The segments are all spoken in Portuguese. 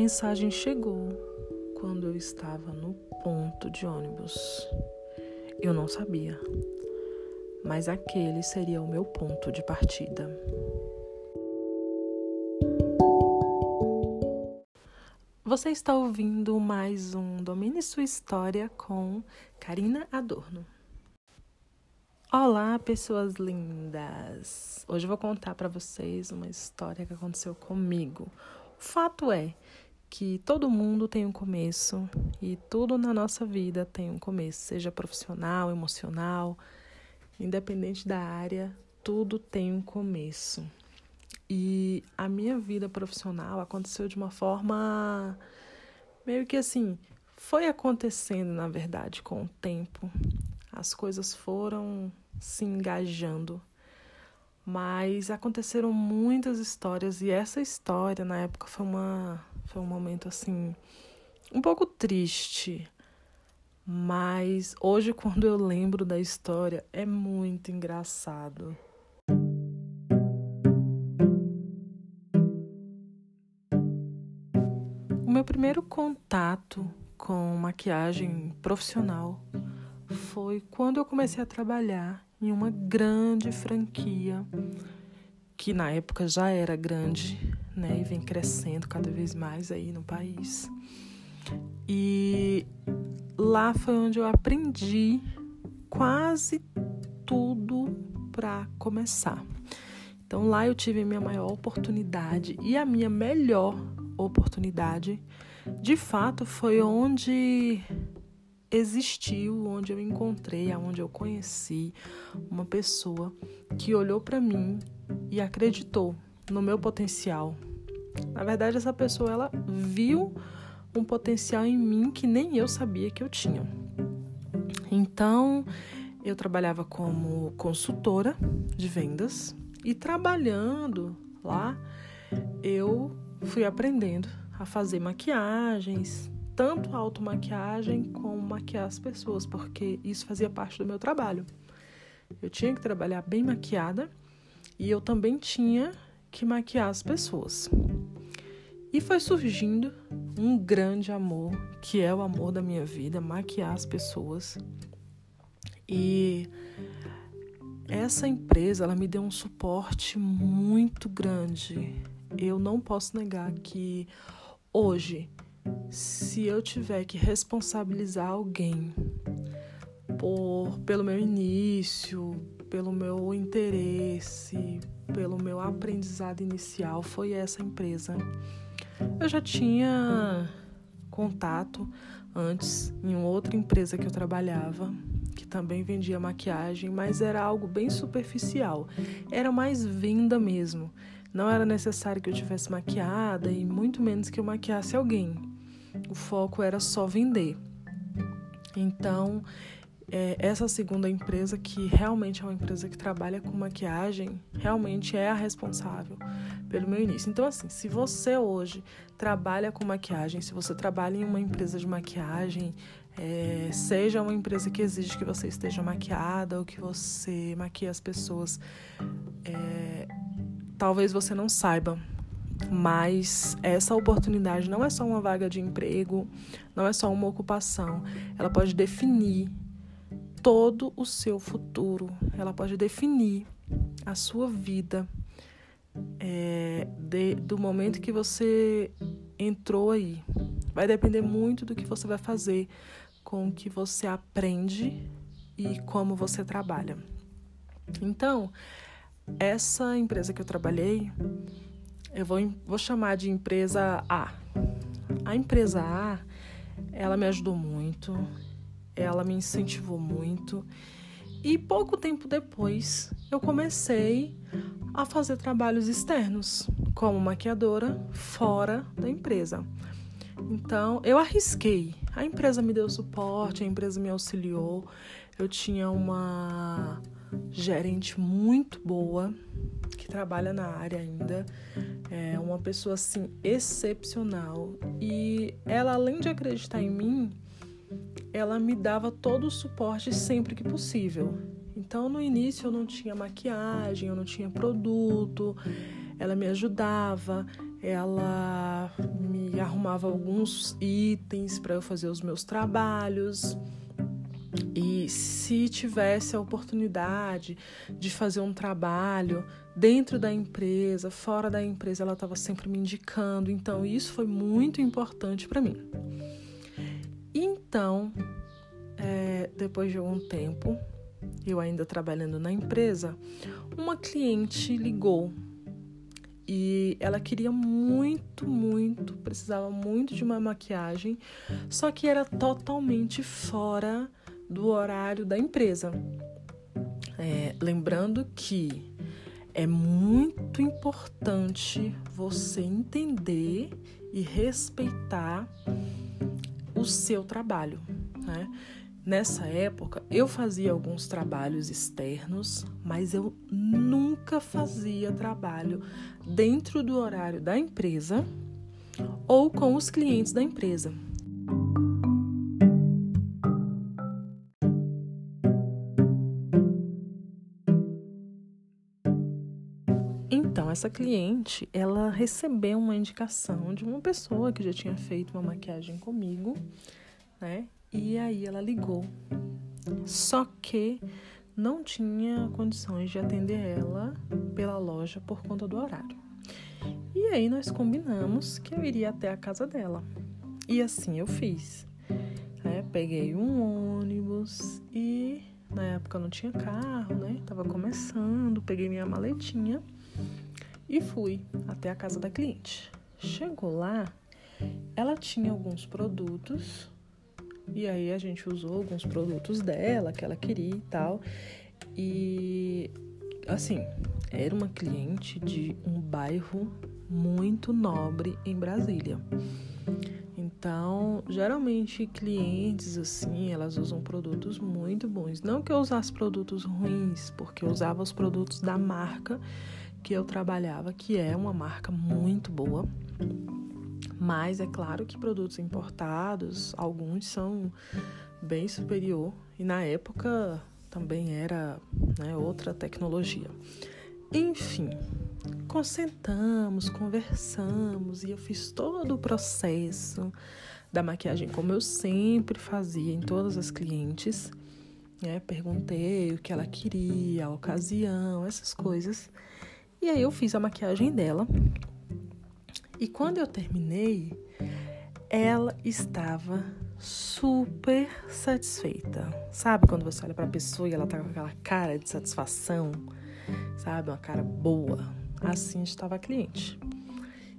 mensagem chegou quando eu estava no ponto de ônibus. Eu não sabia, mas aquele seria o meu ponto de partida. Você está ouvindo mais um Domine Sua História com Karina Adorno. Olá, pessoas lindas! Hoje eu vou contar para vocês uma história que aconteceu comigo. O fato é que todo mundo tem um começo e tudo na nossa vida tem um começo, seja profissional, emocional, independente da área, tudo tem um começo. E a minha vida profissional aconteceu de uma forma meio que assim, foi acontecendo, na verdade, com o tempo. As coisas foram se engajando. Mas aconteceram muitas histórias e essa história na época foi uma foi um momento assim um pouco triste. Mas hoje quando eu lembro da história é muito engraçado. O meu primeiro contato com maquiagem profissional foi quando eu comecei a trabalhar em uma grande franquia, que na época já era grande, né, e vem crescendo cada vez mais aí no país. E lá foi onde eu aprendi quase tudo para começar. Então lá eu tive a minha maior oportunidade e a minha melhor oportunidade, de fato, foi onde existiu, onde eu encontrei, aonde eu conheci uma pessoa que olhou para mim e acreditou no meu potencial. Na verdade, essa pessoa ela viu um potencial em mim que nem eu sabia que eu tinha. Então, eu trabalhava como consultora de vendas e trabalhando lá, eu fui aprendendo a fazer maquiagens, tanto automaquiagem como maquiar as pessoas, porque isso fazia parte do meu trabalho. Eu tinha que trabalhar bem maquiada e eu também tinha que maquiar as pessoas. E foi surgindo um grande amor, que é o amor da minha vida, maquiar as pessoas. E essa empresa, ela me deu um suporte muito grande. Eu não posso negar que hoje se eu tiver que responsabilizar alguém por pelo meu início, pelo meu interesse, pelo meu aprendizado inicial, foi essa empresa. Eu já tinha contato antes em outra empresa que eu trabalhava, que também vendia maquiagem, mas era algo bem superficial. Era mais venda mesmo. Não era necessário que eu tivesse maquiada e muito menos que eu maquiasse alguém. O foco era só vender. Então, é, essa segunda empresa, que realmente é uma empresa que trabalha com maquiagem, realmente é a responsável pelo meu início. Então, assim, se você hoje trabalha com maquiagem, se você trabalha em uma empresa de maquiagem, é, seja uma empresa que exige que você esteja maquiada ou que você maquie as pessoas, é, talvez você não saiba, mas essa oportunidade não é só uma vaga de emprego, não é só uma ocupação, ela pode definir todo o seu futuro, ela pode definir a sua vida é, de, do momento que você entrou aí. Vai depender muito do que você vai fazer com o que você aprende e como você trabalha. Então, essa empresa que eu trabalhei, eu vou, vou chamar de empresa A. A empresa A, ela me ajudou muito, ela me incentivou muito. E pouco tempo depois, eu comecei a fazer trabalhos externos, como maquiadora, fora da empresa. Então, eu arrisquei. A empresa me deu suporte, a empresa me auxiliou. Eu tinha uma gerente muito boa que trabalha na área ainda, é uma pessoa assim excepcional e ela além de acreditar em mim, ela me dava todo o suporte sempre que possível. Então no início eu não tinha maquiagem, eu não tinha produto, ela me ajudava, ela me arrumava alguns itens para eu fazer os meus trabalhos. E se tivesse a oportunidade de fazer um trabalho dentro da empresa, fora da empresa, ela estava sempre me indicando. Então, isso foi muito importante para mim. Então, é, depois de algum tempo, eu ainda trabalhando na empresa, uma cliente ligou e ela queria muito, muito, precisava muito de uma maquiagem, só que era totalmente fora do horário da empresa. É, lembrando que é muito importante você entender e respeitar o seu trabalho. Né? Nessa época, eu fazia alguns trabalhos externos, mas eu nunca fazia trabalho dentro do horário da empresa ou com os clientes da empresa. Essa cliente, ela recebeu uma indicação de uma pessoa que já tinha feito uma maquiagem comigo, né? E aí ela ligou. Só que não tinha condições de atender ela pela loja por conta do horário. E aí nós combinamos que eu iria até a casa dela. E assim eu fiz. É, peguei um ônibus e na época não tinha carro, né? Tava começando, peguei minha maletinha e fui até a casa da cliente. Chegou lá, ela tinha alguns produtos e aí a gente usou alguns produtos dela que ela queria e tal. E assim, era uma cliente de um bairro muito nobre em Brasília. Então, geralmente clientes assim, elas usam produtos muito bons. Não que eu usasse produtos ruins, porque eu usava os produtos da marca que eu trabalhava, que é uma marca muito boa. Mas é claro que produtos importados, alguns são bem superior e na época também era né, outra tecnologia. Enfim, consentamos, conversamos e eu fiz todo o processo da maquiagem como eu sempre fazia em todas as clientes. Né? Perguntei o que ela queria, a ocasião, essas coisas. E aí eu fiz a maquiagem dela e quando eu terminei, ela estava super satisfeita. Sabe quando você olha para a pessoa e ela tá com aquela cara de satisfação, sabe, uma cara boa? Assim estava a cliente.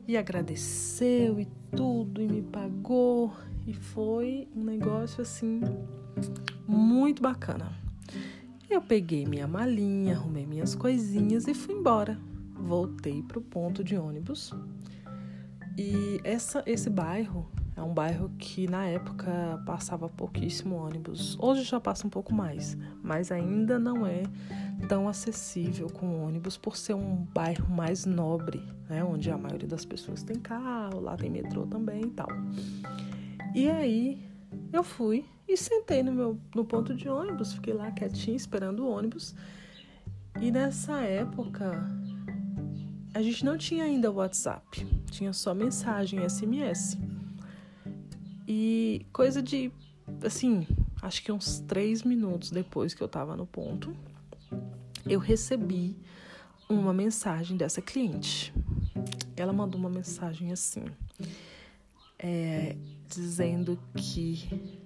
E agradeceu e tudo e me pagou e foi um negócio assim muito bacana. Eu peguei minha malinha, arrumei minhas coisinhas e fui embora. Voltei pro ponto de ônibus e essa, esse bairro é um bairro que na época passava pouquíssimo ônibus. Hoje já passa um pouco mais, mas ainda não é tão acessível com ônibus por ser um bairro mais nobre, né? Onde a maioria das pessoas tem carro, lá tem metrô também e tal. E aí eu fui e sentei no meu no ponto de ônibus, fiquei lá quietinho esperando o ônibus. E nessa época a gente não tinha ainda WhatsApp, tinha só mensagem SMS. E coisa de, assim, acho que uns três minutos depois que eu tava no ponto, eu recebi uma mensagem dessa cliente. Ela mandou uma mensagem assim, é, dizendo que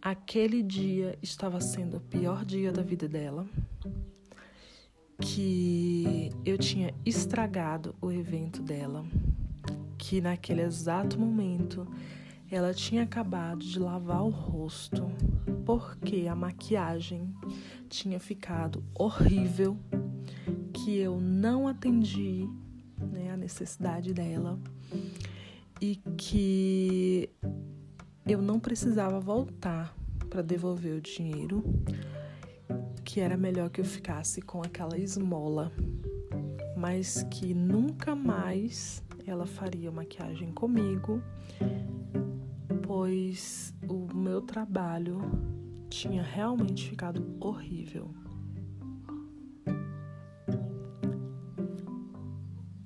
aquele dia estava sendo o pior dia da vida dela que eu tinha estragado o evento dela, que naquele exato momento ela tinha acabado de lavar o rosto porque a maquiagem tinha ficado horrível, que eu não atendi né, a necessidade dela e que eu não precisava voltar para devolver o dinheiro que era melhor que eu ficasse com aquela esmola, mas que nunca mais ela faria maquiagem comigo, pois o meu trabalho tinha realmente ficado horrível.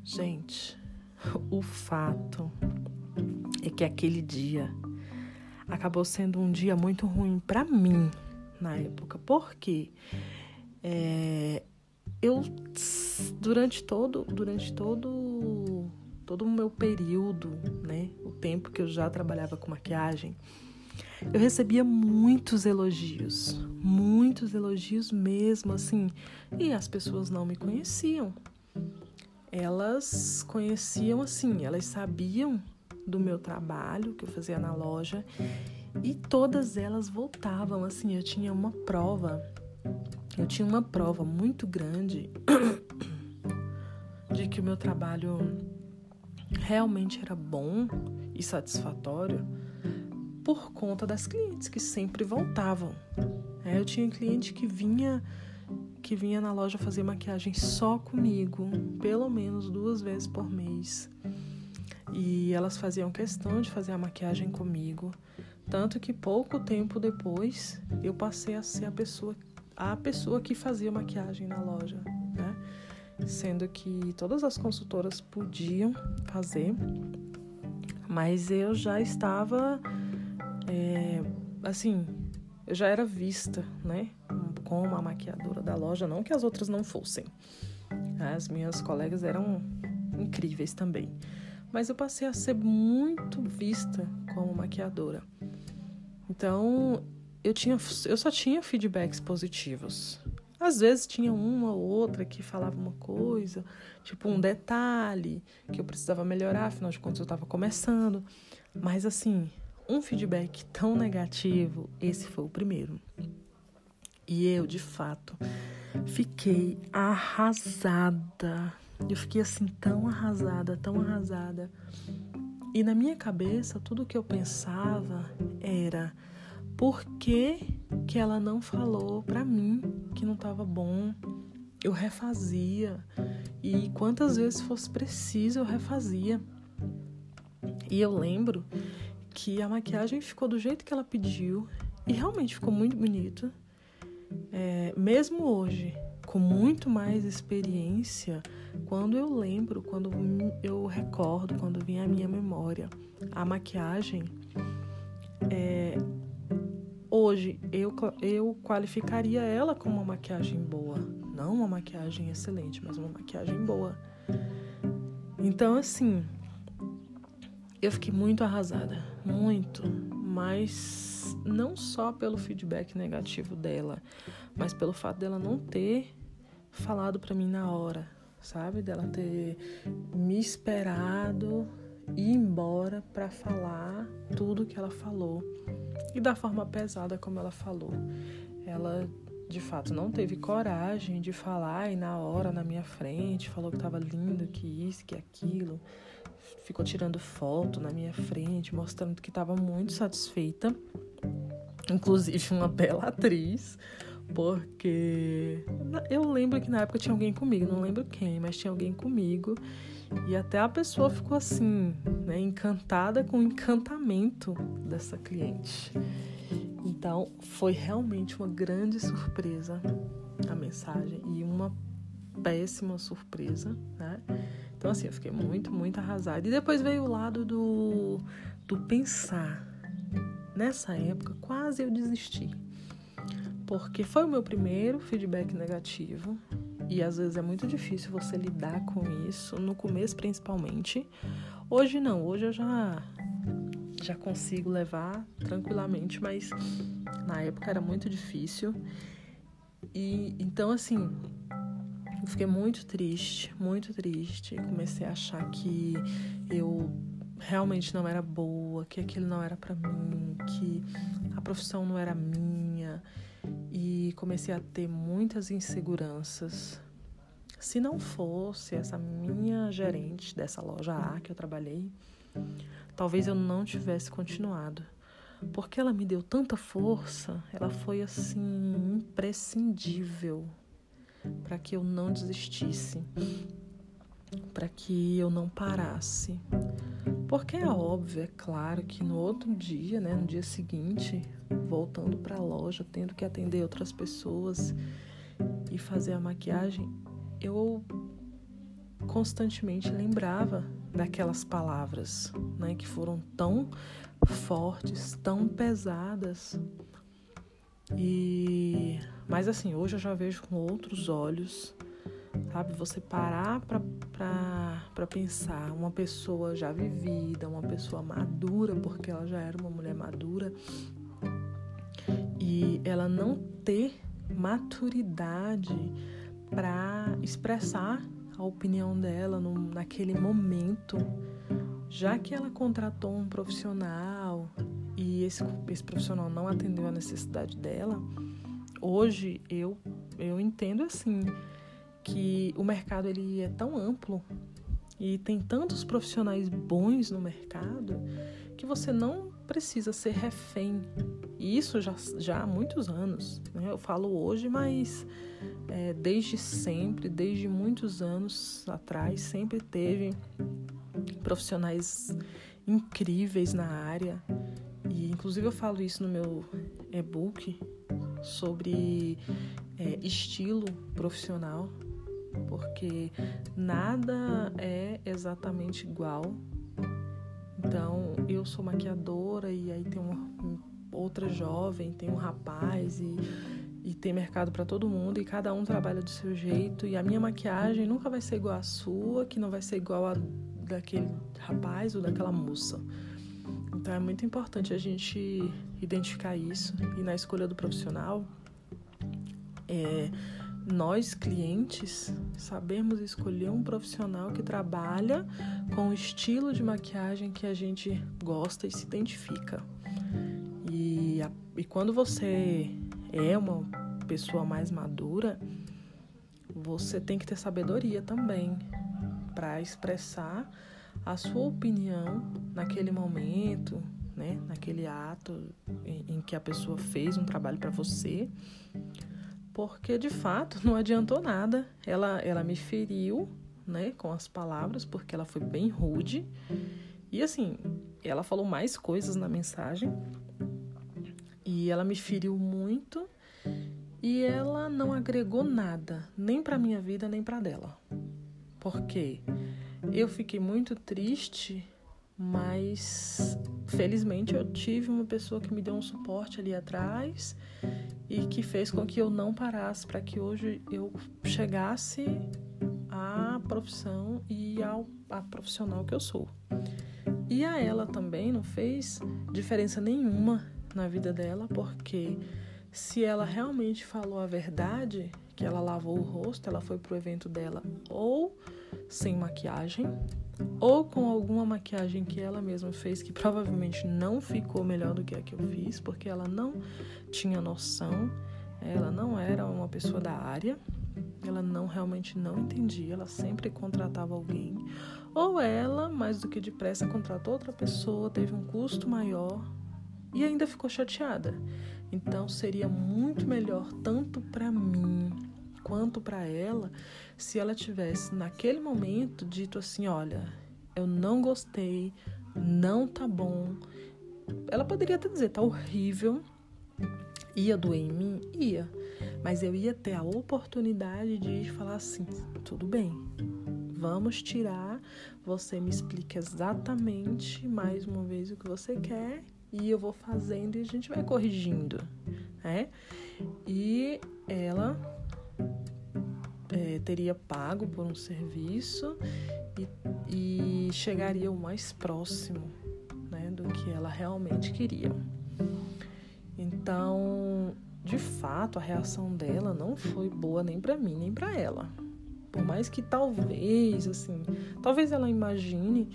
Gente, o fato é que aquele dia acabou sendo um dia muito ruim para mim na época, porque é, eu durante todo durante todo todo o meu período, né, o tempo que eu já trabalhava com maquiagem, eu recebia muitos elogios, muitos elogios mesmo, assim, e as pessoas não me conheciam. Elas conheciam assim, elas sabiam do meu trabalho que eu fazia na loja e todas elas voltavam assim. Eu tinha uma prova, eu tinha uma prova muito grande de que o meu trabalho realmente era bom e satisfatório por conta das clientes que sempre voltavam. É, eu tinha cliente que vinha que vinha na loja fazer maquiagem só comigo, pelo menos duas vezes por mês. E elas faziam questão de fazer a maquiagem comigo, tanto que pouco tempo depois eu passei a ser a pessoa a pessoa que fazia maquiagem na loja, né? Sendo que todas as consultoras podiam fazer, mas eu já estava é, assim, eu já era vista, né, como a maquiadora da loja, não que as outras não fossem. As minhas colegas eram incríveis também, mas eu passei a ser muito vista como maquiadora. Então, eu tinha eu só tinha feedbacks positivos. Às vezes tinha uma ou outra que falava uma coisa, tipo um detalhe que eu precisava melhorar, afinal de contas eu estava começando. Mas assim, um feedback tão negativo, esse foi o primeiro. E eu, de fato, fiquei arrasada. Eu fiquei assim, tão arrasada, tão arrasada. E na minha cabeça, tudo que eu pensava era: por que, que ela não falou para mim que não estava bom? Eu refazia. E quantas vezes fosse preciso, eu refazia. E eu lembro que a maquiagem ficou do jeito que ela pediu e realmente ficou muito bonito. É, mesmo hoje, com muito mais experiência, quando eu lembro, quando eu recordo, quando vem à minha memória a maquiagem, é, hoje eu, eu qualificaria ela como uma maquiagem boa. Não uma maquiagem excelente, mas uma maquiagem boa. Então, assim, eu fiquei muito arrasada, muito, mas não só pelo feedback negativo dela, mas pelo fato dela não ter falado para mim na hora, sabe? Dela ter me esperado ir embora para falar tudo que ela falou e da forma pesada como ela falou. Ela de fato não teve coragem de falar e na hora na minha frente falou que tava lindo, que isso, que aquilo ficou tirando foto na minha frente, mostrando que estava muito satisfeita. Inclusive uma bela atriz, porque eu lembro que na época tinha alguém comigo, não lembro quem, mas tinha alguém comigo. E até a pessoa ficou assim, né, encantada com o encantamento dessa cliente. Então, foi realmente uma grande surpresa a mensagem e uma péssima surpresa, né? Então, assim, eu fiquei muito, muito arrasada. E depois veio o lado do, do pensar. Nessa época, quase eu desisti. Porque foi o meu primeiro feedback negativo. E às vezes é muito difícil você lidar com isso, no começo principalmente. Hoje não, hoje eu já já consigo levar tranquilamente, mas na época era muito difícil. E então assim, eu fiquei muito triste, muito triste. Comecei a achar que eu realmente não era boa, que aquilo não era para mim, que a profissão não era minha. Comecei a ter muitas inseguranças. Se não fosse essa minha gerente dessa loja A que eu trabalhei, talvez eu não tivesse continuado. Porque ela me deu tanta força, ela foi assim imprescindível para que eu não desistisse, para que eu não parasse. Porque é óbvio, é claro, que no outro dia, né, no dia seguinte, voltando para a loja, tendo que atender outras pessoas e fazer a maquiagem, eu constantemente lembrava daquelas palavras, né, que foram tão fortes, tão pesadas. E mas assim, hoje eu já vejo com outros olhos, sabe? Você parar para pensar, uma pessoa já vivida, uma pessoa madura, porque ela já era uma mulher madura, e ela não ter maturidade para expressar a opinião dela no, naquele momento, já que ela contratou um profissional e esse, esse profissional não atendeu a necessidade dela, hoje eu, eu entendo assim que o mercado ele é tão amplo e tem tantos profissionais bons no mercado que você não precisa ser refém. E isso já, já há muitos anos. Né? Eu falo hoje, mas é, desde sempre, desde muitos anos atrás, sempre teve profissionais incríveis na área. E inclusive eu falo isso no meu e-book sobre é, estilo profissional, porque nada é exatamente igual então, eu sou maquiadora e aí tem uma outra jovem, tem um rapaz e, e tem mercado para todo mundo e cada um trabalha do seu jeito e a minha maquiagem nunca vai ser igual à sua, que não vai ser igual a daquele rapaz ou daquela moça. Então é muito importante a gente identificar isso e na escolha do profissional é, nós clientes sabemos escolher um profissional que trabalha com o estilo de maquiagem que a gente gosta e se identifica. E, a, e quando você é uma pessoa mais madura, você tem que ter sabedoria também para expressar a sua opinião naquele momento, né, naquele ato em, em que a pessoa fez um trabalho para você porque de fato não adiantou nada. Ela, ela me feriu, né, com as palavras, porque ela foi bem rude. E assim, ela falou mais coisas na mensagem. E ela me feriu muito. E ela não agregou nada, nem para minha vida, nem para dela. Porque eu fiquei muito triste, mas felizmente eu tive uma pessoa que me deu um suporte ali atrás e que fez com que eu não parasse para que hoje eu chegasse à profissão e ao a profissional que eu sou. E a ela também não fez diferença nenhuma na vida dela, porque se ela realmente falou a verdade, que ela lavou o rosto, ela foi pro evento dela ou sem maquiagem, ou com alguma maquiagem que ela mesma fez, que provavelmente não ficou melhor do que a que eu fiz, porque ela não tinha noção, ela não era uma pessoa da área, ela não realmente não entendia, ela sempre contratava alguém, ou ela, mais do que depressa, contratou outra pessoa, teve um custo maior e ainda ficou chateada. Então seria muito melhor tanto para mim quanto para ela se ela tivesse naquele momento dito assim, olha, eu não gostei, não tá bom. Ela poderia até dizer, tá horrível, ia doer em mim? Ia. Mas eu ia ter a oportunidade de falar assim: tudo bem, vamos tirar, você me explica exatamente mais uma vez o que você quer e eu vou fazendo e a gente vai corrigindo, né? E ela é, teria pago por um serviço e, e chegaria o mais próximo né, do que ela realmente queria. Então, de fato, a reação dela não foi boa nem para mim nem para ela. Por mais que talvez, assim, talvez ela imagine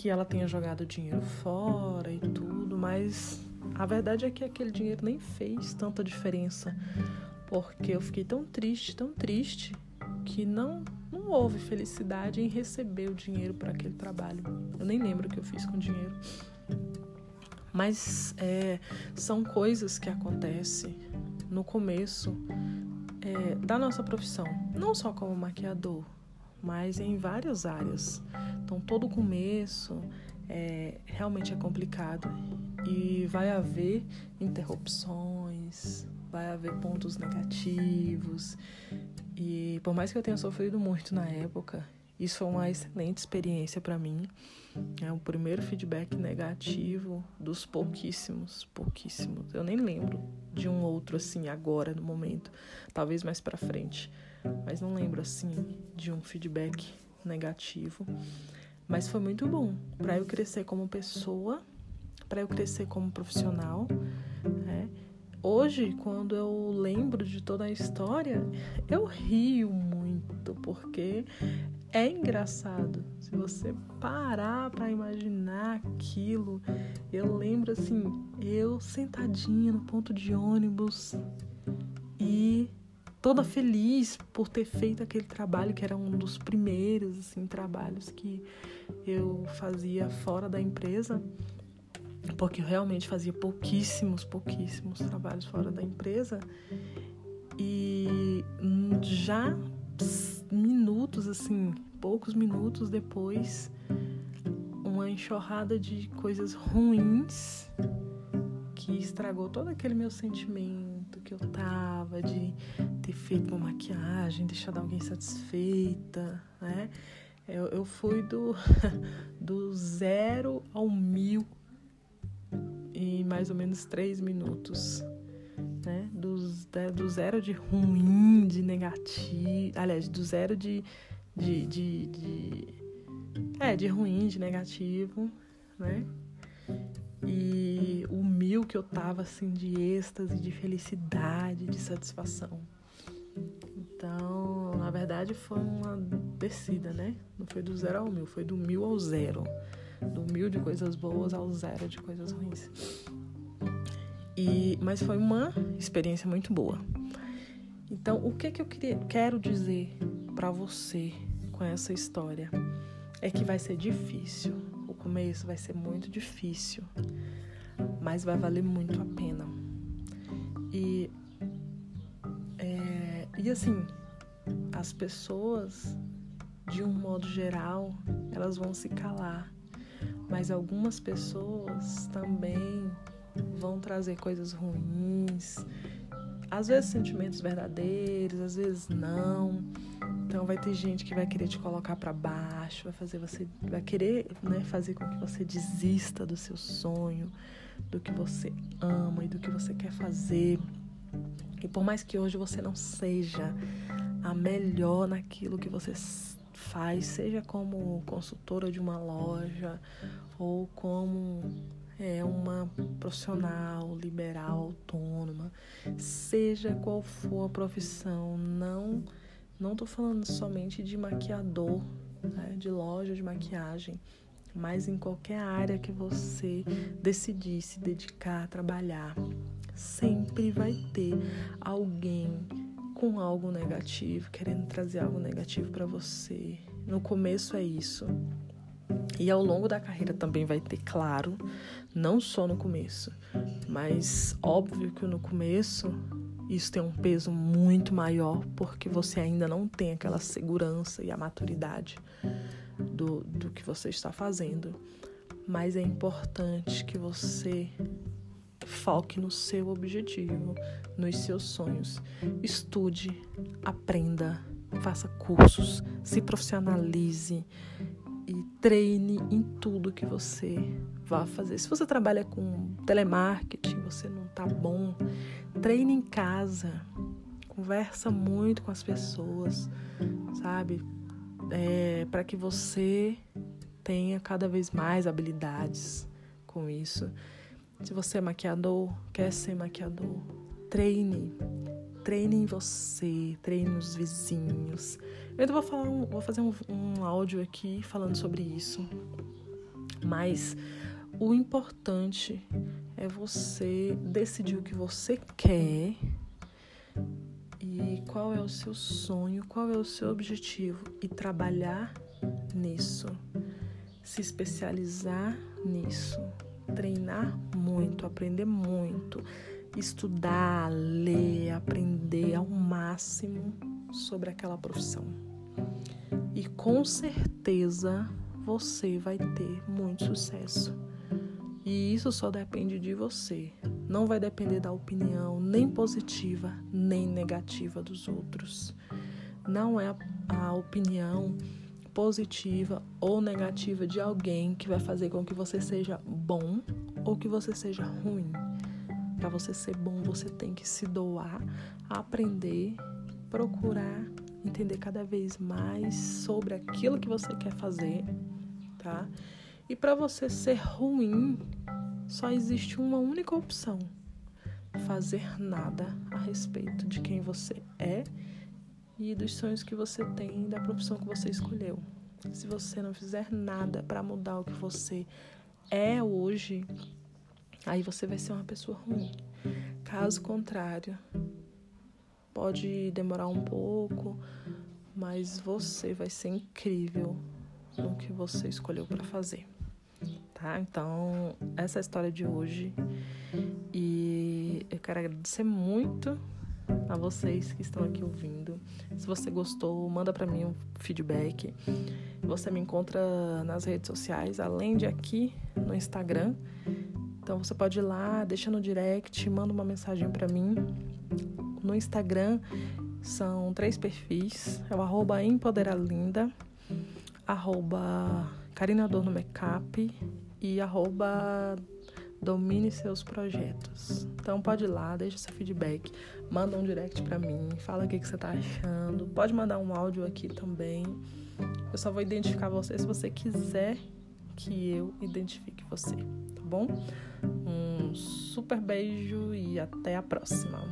que ela tenha jogado dinheiro fora e tudo, mas a verdade é que aquele dinheiro nem fez tanta diferença, porque eu fiquei tão triste, tão triste que não não houve felicidade em receber o dinheiro por aquele trabalho. Eu nem lembro o que eu fiz com o dinheiro. Mas é, são coisas que acontecem no começo é, da nossa profissão, não só como maquiador, mas em várias áreas. Então, todo começo é, realmente é complicado e vai haver interrupções, vai haver pontos negativos. E por mais que eu tenha sofrido muito na época, Isso foi uma excelente experiência para mim. É o primeiro feedback negativo dos pouquíssimos, pouquíssimos. Eu nem lembro de um outro assim agora no momento, talvez mais para frente, mas não lembro assim de um feedback negativo. Mas foi muito bom para eu crescer como pessoa, para eu crescer como profissional. Né? Hoje, quando eu lembro de toda a história, eu rio muito, porque é engraçado. Se você parar para imaginar aquilo, eu lembro assim, eu sentadinha no ponto de ônibus e toda feliz por ter feito aquele trabalho que era um dos primeiros assim trabalhos que eu fazia fora da empresa, porque eu realmente fazia pouquíssimos, pouquíssimos trabalhos fora da empresa. E já minutos, assim, poucos minutos depois, uma enxurrada de coisas ruins que estragou todo aquele meu sentimento que eu tava de ter feito uma maquiagem, deixado alguém satisfeita, né? Eu, eu fui do, do zero ao mil em mais ou menos três minutos né? Do, do zero de ruim, de negativo. Aliás, do zero de, de, de, de. É, de ruim, de negativo, né? E o mil que eu tava assim de êxtase, de felicidade, de satisfação. Então, na verdade, foi uma descida, né? Não foi do zero ao mil, foi do mil ao zero. Do mil de coisas boas ao zero de coisas ruins. E, mas foi uma experiência muito boa. Então, o que, que eu queria, quero dizer para você com essa história é que vai ser difícil. O começo vai ser muito difícil, mas vai valer muito a pena. E, é, e assim, as pessoas, de um modo geral, elas vão se calar, mas algumas pessoas também vão trazer coisas ruins, às vezes sentimentos verdadeiros, às vezes não. Então vai ter gente que vai querer te colocar para baixo, vai fazer você, vai querer, né, fazer com que você desista do seu sonho, do que você ama e do que você quer fazer. E por mais que hoje você não seja a melhor naquilo que você faz, seja como consultora de uma loja ou como é uma profissional liberal, autônoma, seja qual for a profissão, não não estou falando somente de maquiador, né, de loja de maquiagem, mas em qualquer área que você decidir se dedicar trabalhar, sempre vai ter alguém com algo negativo, querendo trazer algo negativo para você. No começo é isso. E ao longo da carreira também vai ter, claro, não só no começo, mas óbvio que no começo isso tem um peso muito maior porque você ainda não tem aquela segurança e a maturidade do, do que você está fazendo. Mas é importante que você foque no seu objetivo, nos seus sonhos. Estude, aprenda, faça cursos, se profissionalize e treine em tudo que você vá fazer. Se você trabalha com telemarketing, você não tá bom, treine em casa, conversa muito com as pessoas, sabe? É, para que você tenha cada vez mais habilidades com isso. Se você é maquiador, quer ser maquiador, treine. Treine em você, treine nos vizinhos, eu ainda vou, falar um, vou fazer um, um áudio aqui falando sobre isso. Mas o importante é você decidir o que você quer e qual é o seu sonho, qual é o seu objetivo e trabalhar nisso, se especializar nisso, treinar muito, aprender muito, estudar, ler, aprender ao máximo sobre aquela profissão e com certeza você vai ter muito sucesso. E isso só depende de você. Não vai depender da opinião nem positiva nem negativa dos outros. Não é a opinião positiva ou negativa de alguém que vai fazer com que você seja bom ou que você seja ruim. Para você ser bom, você tem que se doar, aprender, procurar entender cada vez mais sobre aquilo que você quer fazer, tá? E para você ser ruim, só existe uma única opção: fazer nada a respeito de quem você é e dos sonhos que você tem, da profissão que você escolheu. Se você não fizer nada para mudar o que você é hoje, aí você vai ser uma pessoa ruim. Caso contrário, pode demorar um pouco, mas você vai ser incrível no que você escolheu para fazer. Tá? Então, essa é a história de hoje. E eu quero agradecer muito a vocês que estão aqui ouvindo. Se você gostou, manda para mim um feedback. Você me encontra nas redes sociais, além de aqui no Instagram. Então você pode ir lá, deixa no direct, manda uma mensagem para mim. No Instagram são três perfis. É o arroba Empoderalinda, arroba Karina Makeup e arroba Domine Seus Projetos. Então pode ir lá, deixa seu feedback, manda um direct pra mim, fala o que, que você tá achando. Pode mandar um áudio aqui também. Eu só vou identificar você se você quiser que eu identifique você, tá bom? Um super beijo e até a próxima.